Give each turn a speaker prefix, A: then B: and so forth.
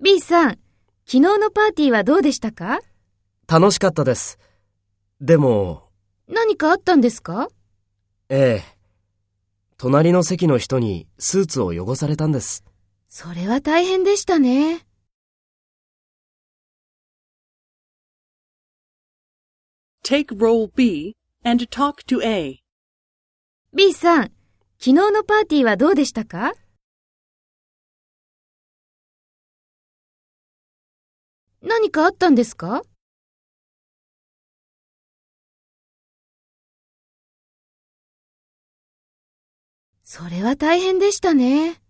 A: B
B: さん、昨日のパーティーはどうでしたか？
C: 楽しかったです。でも、
B: 何かあったんですか？
C: ええ。隣の席の人にスーツを汚されたんです。
B: それは大変でしたね。
A: Take role B and talk to A.
B: B さん、昨日のパーティーはどうでしたか？何かあったんですか？それは大変でしたね。